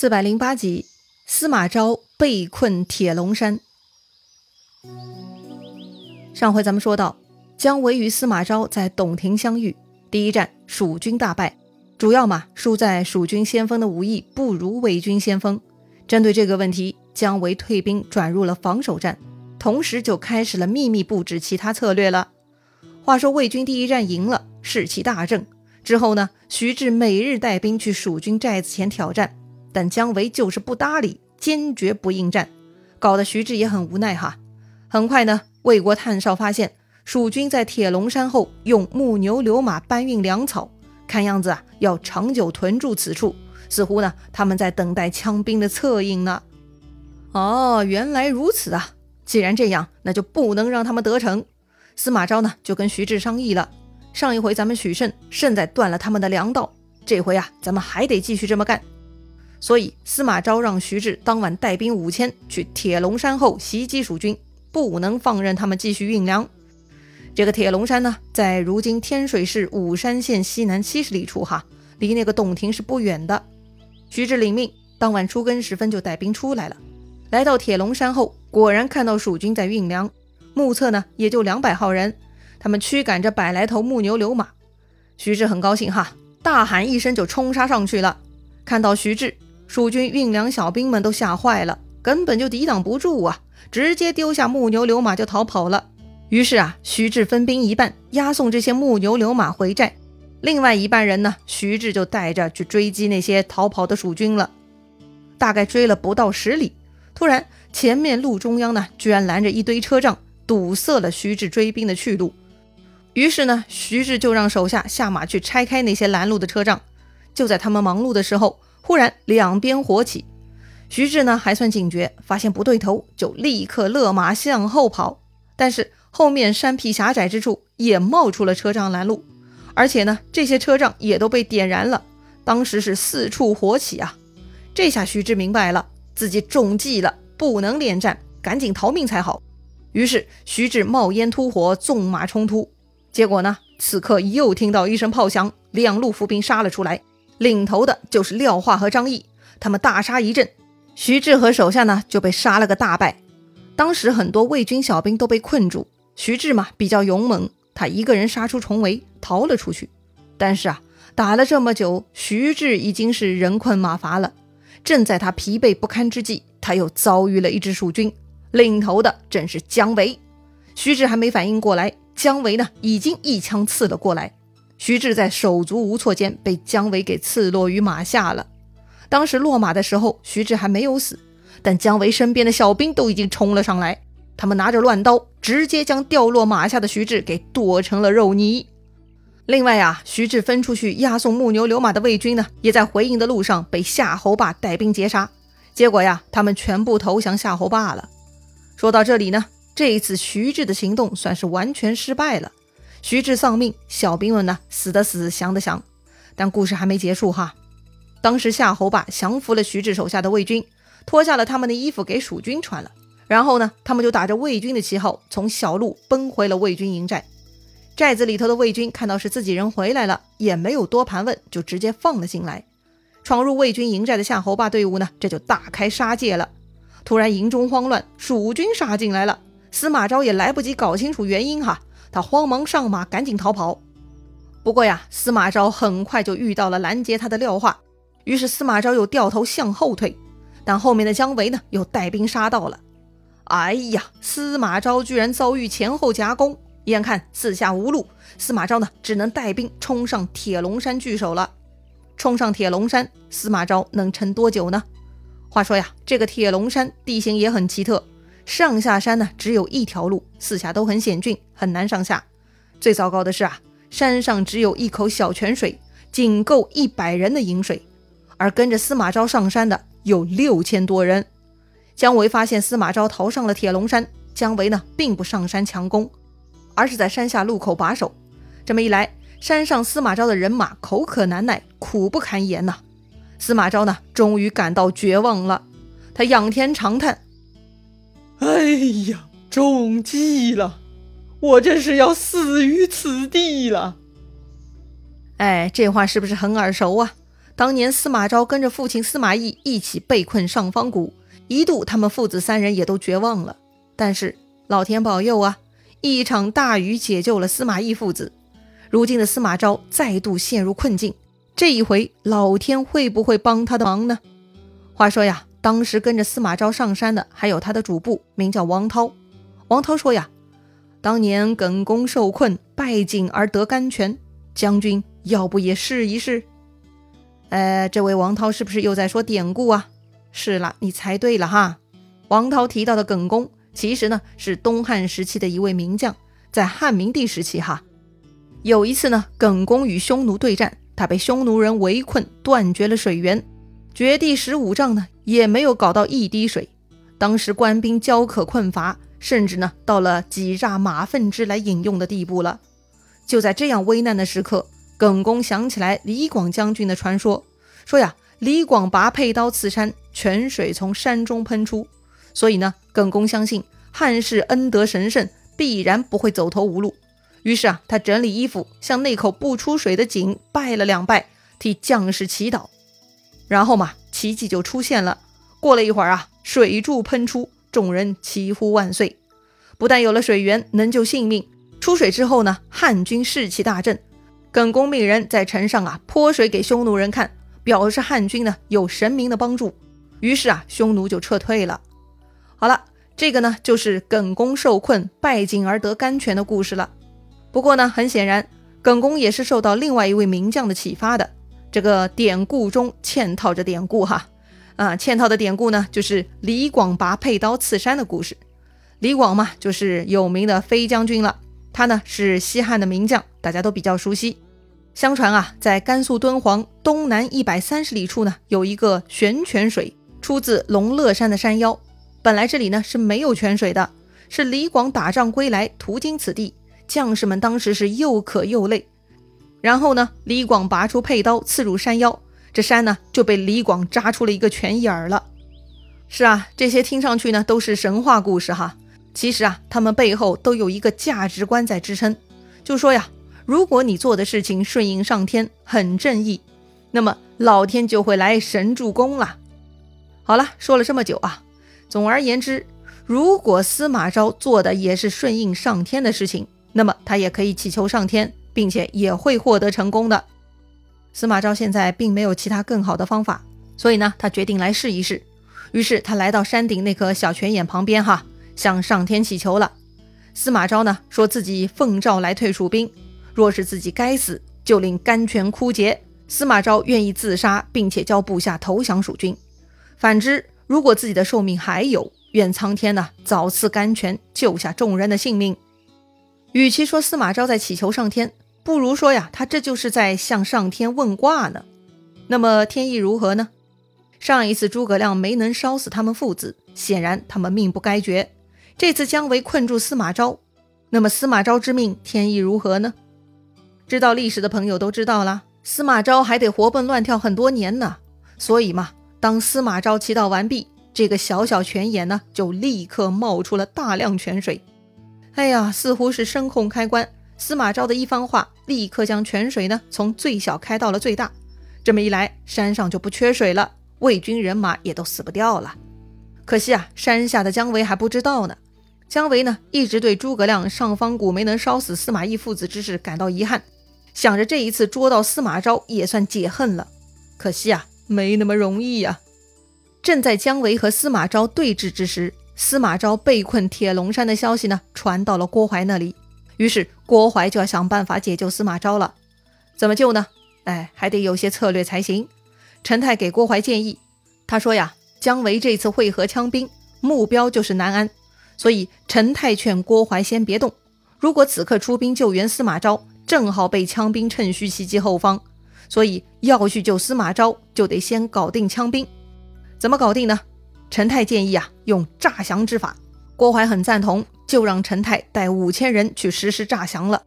四百零八集，司马昭被困铁龙山。上回咱们说到，姜维与司马昭在董庭相遇，第一战蜀军大败，主要嘛输在蜀军先锋的武艺不如魏军先锋。针对这个问题，姜维退兵转入了防守战，同时就开始了秘密布置其他策略了。话说魏军第一战赢了，士气大振。之后呢，徐志每日带兵去蜀军寨子前挑战。但姜维就是不搭理，坚决不应战，搞得徐志也很无奈哈。很快呢，魏国探哨发现蜀军在铁龙山后用木牛流马搬运粮草，看样子啊要长久屯驻此处，似乎呢他们在等待枪兵的策应呢。哦，原来如此啊！既然这样，那就不能让他们得逞。司马昭呢就跟徐志商议了，上一回咱们许胜胜在断了他们的粮道，这回啊咱们还得继续这么干。所以，司马昭让徐志当晚带兵五千去铁龙山后袭击蜀军，不能放任他们继续运粮。这个铁龙山呢，在如今天水市武山县西南七十里处，哈，离那个洞庭是不远的。徐志领命，当晚初更时分就带兵出来了。来到铁龙山后，果然看到蜀军在运粮，目测呢也就两百号人，他们驱赶着百来头木牛流马。徐志很高兴哈，大喊一声就冲杀上去了。看到徐志。蜀军运粮小兵们都吓坏了，根本就抵挡不住啊！直接丢下木牛流马就逃跑了。于是啊，徐志分兵一半押送这些木牛流马回寨，另外一半人呢，徐志就带着去追击那些逃跑的蜀军了。大概追了不到十里，突然前面路中央呢，居然拦着一堆车仗，堵塞了徐志追兵的去路。于是呢，徐志就让手下下马去拆开那些拦路的车仗。就在他们忙碌的时候，忽然，两边火起，徐志呢还算警觉，发现不对头，就立刻勒马向后跑。但是后面山僻狭窄之处也冒出了车仗拦路，而且呢这些车仗也都被点燃了。当时是四处火起啊！这下徐志明白了，自己中计了，不能恋战，赶紧逃命才好。于是徐志冒烟突火，纵马冲突。结果呢，此刻又听到一声炮响，两路伏兵杀了出来。领头的就是廖化和张毅，他们大杀一阵，徐志和手下呢就被杀了个大败。当时很多魏军小兵都被困住，徐志嘛比较勇猛，他一个人杀出重围，逃了出去。但是啊，打了这么久，徐志已经是人困马乏了。正在他疲惫不堪之际，他又遭遇了一支蜀军，领头的正是姜维。徐志还没反应过来，姜维呢已经一枪刺了过来。徐志在手足无措间被姜维给刺落于马下了。当时落马的时候，徐志还没有死，但姜维身边的小兵都已经冲了上来，他们拿着乱刀，直接将掉落马下的徐志给剁成了肉泥。另外啊，徐志分出去押送木牛流马的魏军呢，也在回营的路上被夏侯霸带兵截杀，结果呀，他们全部投降夏侯霸了。说到这里呢，这一次徐志的行动算是完全失败了。徐志丧命，小兵们呢死的死，降的降。但故事还没结束哈。当时夏侯霸降服了徐志手下的魏军，脱下了他们的衣服给蜀军穿了。然后呢，他们就打着魏军的旗号，从小路奔回了魏军营寨。寨子里头的魏军看到是自己人回来了，也没有多盘问，就直接放了进来。闯入魏军营寨的夏侯霸队伍呢，这就大开杀戒了。突然营中慌乱，蜀军杀进来了。司马昭也来不及搞清楚原因哈。他慌忙上马，赶紧逃跑。不过呀，司马昭很快就遇到了拦截他的廖化，于是司马昭又掉头向后退。但后面的姜维呢，又带兵杀到了。哎呀，司马昭居然遭遇前后夹攻，眼看四下无路，司马昭呢，只能带兵冲上铁龙山据守了。冲上铁龙山，司马昭能撑多久呢？话说呀，这个铁龙山地形也很奇特。上下山呢，只有一条路，四下都很险峻，很难上下。最糟糕的是啊，山上只有一口小泉水，仅够一百人的饮水。而跟着司马昭上山的有六千多人。姜维发现司马昭逃上了铁龙山，姜维呢并不上山强攻，而是在山下路口把守。这么一来，山上司马昭的人马口渴难耐，苦不堪言呐。司马昭呢，终于感到绝望了，他仰天长叹。哎呀，中计了！我这是要死于此地了。哎，这话是不是很耳熟啊？当年司马昭跟着父亲司马懿一起被困上方谷，一度他们父子三人也都绝望了。但是老天保佑啊，一场大雨解救了司马懿父子。如今的司马昭再度陷入困境，这一回老天会不会帮他的忙呢？话说呀，当时跟着司马昭上山的还有他的主簿，名叫王涛。王涛说呀，当年耿恭受困，败井而得甘泉，将军要不也试一试？呃，这位王涛是不是又在说典故啊？是了，你猜对了哈。王涛提到的耿恭，其实呢是东汉时期的一位名将，在汉明帝时期哈，有一次呢，耿恭与匈奴对战，他被匈奴人围困，断绝了水源，掘地十五丈呢，也没有搞到一滴水。当时官兵焦渴困乏，甚至呢到了挤榨马粪汁来饮用的地步了。就在这样危难的时刻。耿恭想起来李广将军的传说，说呀，李广拔佩刀刺山，泉水从山中喷出。所以呢，耿恭相信汉室恩德神圣，必然不会走投无路。于是啊，他整理衣服，向那口不出水的井拜了两拜，替将士祈祷。然后嘛，奇迹就出现了。过了一会儿啊，水柱喷出，众人齐呼万岁。不但有了水源能救性命，出水之后呢，汉军士气大振。耿恭命人在城上啊泼水给匈奴人看，表示汉军呢有神明的帮助。于是啊，匈奴就撤退了。好了，这个呢就是耿恭受困败井而得甘泉的故事了。不过呢，很显然，耿恭也是受到另外一位名将的启发的。这个典故中嵌套着典故哈，啊，嵌套的典故呢就是李广拔佩刀刺山的故事。李广嘛，就是有名的飞将军了。他呢是西汉的名将，大家都比较熟悉。相传啊，在甘肃敦煌东南一百三十里处呢，有一个悬泉水，出自龙乐山的山腰。本来这里呢是没有泉水的，是李广打仗归来途经此地，将士们当时是又渴又累。然后呢，李广拔出佩刀刺入山腰，这山呢就被李广扎出了一个泉眼儿了。是啊，这些听上去呢都是神话故事哈。其实啊，他们背后都有一个价值观在支撑。就说呀，如果你做的事情顺应上天，很正义，那么老天就会来神助攻了。好了，说了这么久啊，总而言之，如果司马昭做的也是顺应上天的事情，那么他也可以祈求上天，并且也会获得成功的。司马昭现在并没有其他更好的方法，所以呢，他决定来试一试。于是他来到山顶那颗小泉眼旁边，哈。向上天祈求了。司马昭呢，说自己奉诏来退蜀兵，若是自己该死，就令甘泉枯竭。司马昭愿意自杀，并且叫部下投降蜀军。反之，如果自己的寿命还有，愿苍天呢早赐甘泉，救下众人的性命。与其说司马昭在祈求上天，不如说呀，他这就是在向上天问卦呢。那么天意如何呢？上一次诸葛亮没能烧死他们父子，显然他们命不该绝。这次姜维困住司马昭，那么司马昭之命天意如何呢？知道历史的朋友都知道了，司马昭还得活蹦乱跳很多年呢。所以嘛，当司马昭祈祷完毕，这个小小泉眼呢，就立刻冒出了大量泉水。哎呀，似乎是声控开关，司马昭的一番话，立刻将泉水呢从最小开到了最大。这么一来，山上就不缺水了，魏军人马也都死不掉了。可惜啊，山下的姜维还不知道呢。姜维呢，一直对诸葛亮上方谷没能烧死司马懿父子之事感到遗憾，想着这一次捉到司马昭也算解恨了。可惜啊，没那么容易呀。正在姜维和司马昭对峙之时，司马昭被困铁龙山的消息呢，传到了郭淮那里。于是郭淮就要想办法解救司马昭了。怎么救呢？哎，还得有些策略才行。陈泰给郭淮建议，他说呀，姜维这次会合羌兵，目标就是南安。所以陈泰劝郭淮先别动，如果此刻出兵救援司马昭，正好被羌兵趁虚袭击后方。所以要去救司马昭，就得先搞定羌兵。怎么搞定呢？陈泰建议啊，用诈降之法。郭淮很赞同，就让陈泰带五千人去实施诈降了。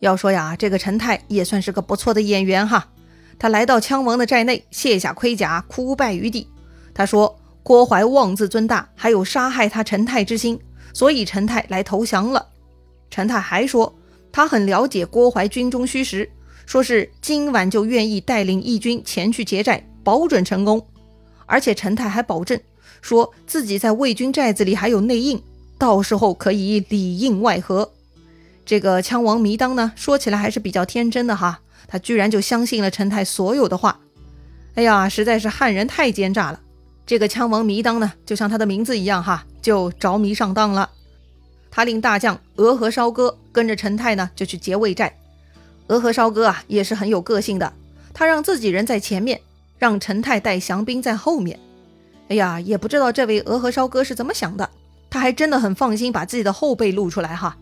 要说呀，这个陈泰也算是个不错的演员哈。他来到羌王的寨内，卸下盔甲，哭拜于地。他说。郭淮妄自尊大，还有杀害他陈泰之心，所以陈泰来投降了。陈泰还说，他很了解郭淮军中虚实，说是今晚就愿意带领义军前去劫寨，保准成功。而且陈泰还保证，说自己在魏军寨子里还有内应，到时候可以里应外合。这个枪王弥当呢，说起来还是比较天真的哈，他居然就相信了陈泰所有的话。哎呀，实在是汉人太奸诈了。这个枪王弥当呢，就像他的名字一样哈，就着迷上当了。他令大将俄和烧哥跟着陈泰呢，就去劫魏寨。俄和烧哥啊，也是很有个性的，他让自己人在前面，让陈泰带降兵在后面。哎呀，也不知道这位俄和烧哥是怎么想的，他还真的很放心把自己的后背露出来哈。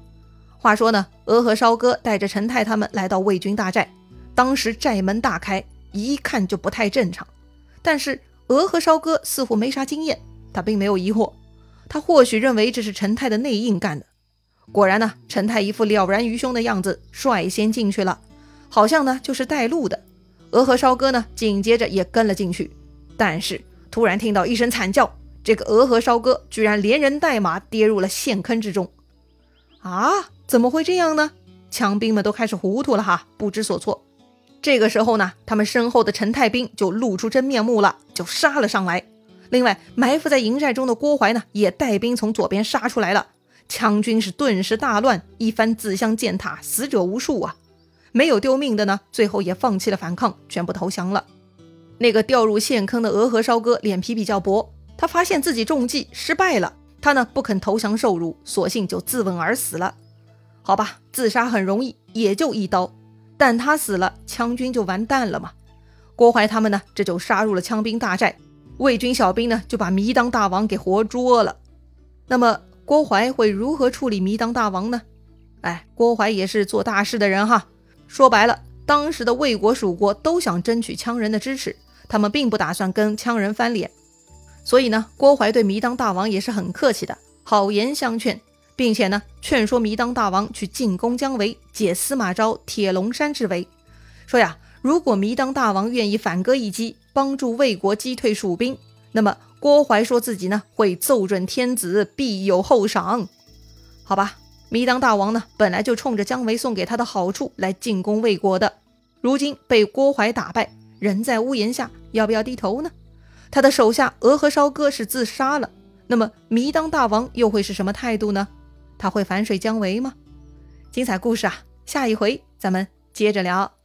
话说呢，俄和烧哥带着陈泰他们来到魏军大寨，当时寨门大开，一看就不太正常。但是俄和烧哥似乎没啥经验，他并没有疑惑，他或许认为这是陈泰的内应干的。果然呢，陈泰一副了然于胸的样子，率先进去了，好像呢就是带路的。鹅和烧哥呢紧接着也跟了进去，但是突然听到一声惨叫，这个鹅和烧哥居然连人带马跌入了陷坑之中。啊，怎么会这样呢？枪兵们都开始糊涂了哈，不知所措。这个时候呢，他们身后的陈太兵就露出真面目了，就杀了上来。另外，埋伏在营寨中的郭淮呢，也带兵从左边杀出来了。羌军是顿时大乱，一番自相践踏，死者无数啊！没有丢命的呢，最后也放弃了反抗，全部投降了。那个掉入陷坑的鹅和烧哥脸皮比较薄，他发现自己中计失败了，他呢不肯投降受辱，索性就自刎而死了。好吧，自杀很容易，也就一刀，但他死了，羌军就完蛋了嘛。郭淮他们呢，这就杀入了羌兵大寨，魏军小兵呢就把糜当大王给活捉了。那么。郭淮会如何处理糜当大王呢？哎，郭淮也是做大事的人哈。说白了，当时的魏国、蜀国都想争取羌人的支持，他们并不打算跟羌人翻脸。所以呢，郭淮对糜当大王也是很客气的，好言相劝，并且呢，劝说糜当大王去进攻姜维，解司马昭铁笼山之围。说呀，如果糜当大王愿意反戈一击，帮助魏国击退蜀兵，那么。郭淮说自己呢会奏准天子，必有厚赏。好吧，糜当大王呢本来就冲着姜维送给他的好处来进攻魏国的，如今被郭淮打败，人在屋檐下，要不要低头呢？他的手下鹅和烧哥是自杀了，那么迷当大王又会是什么态度呢？他会反水姜维吗？精彩故事啊，下一回咱们接着聊。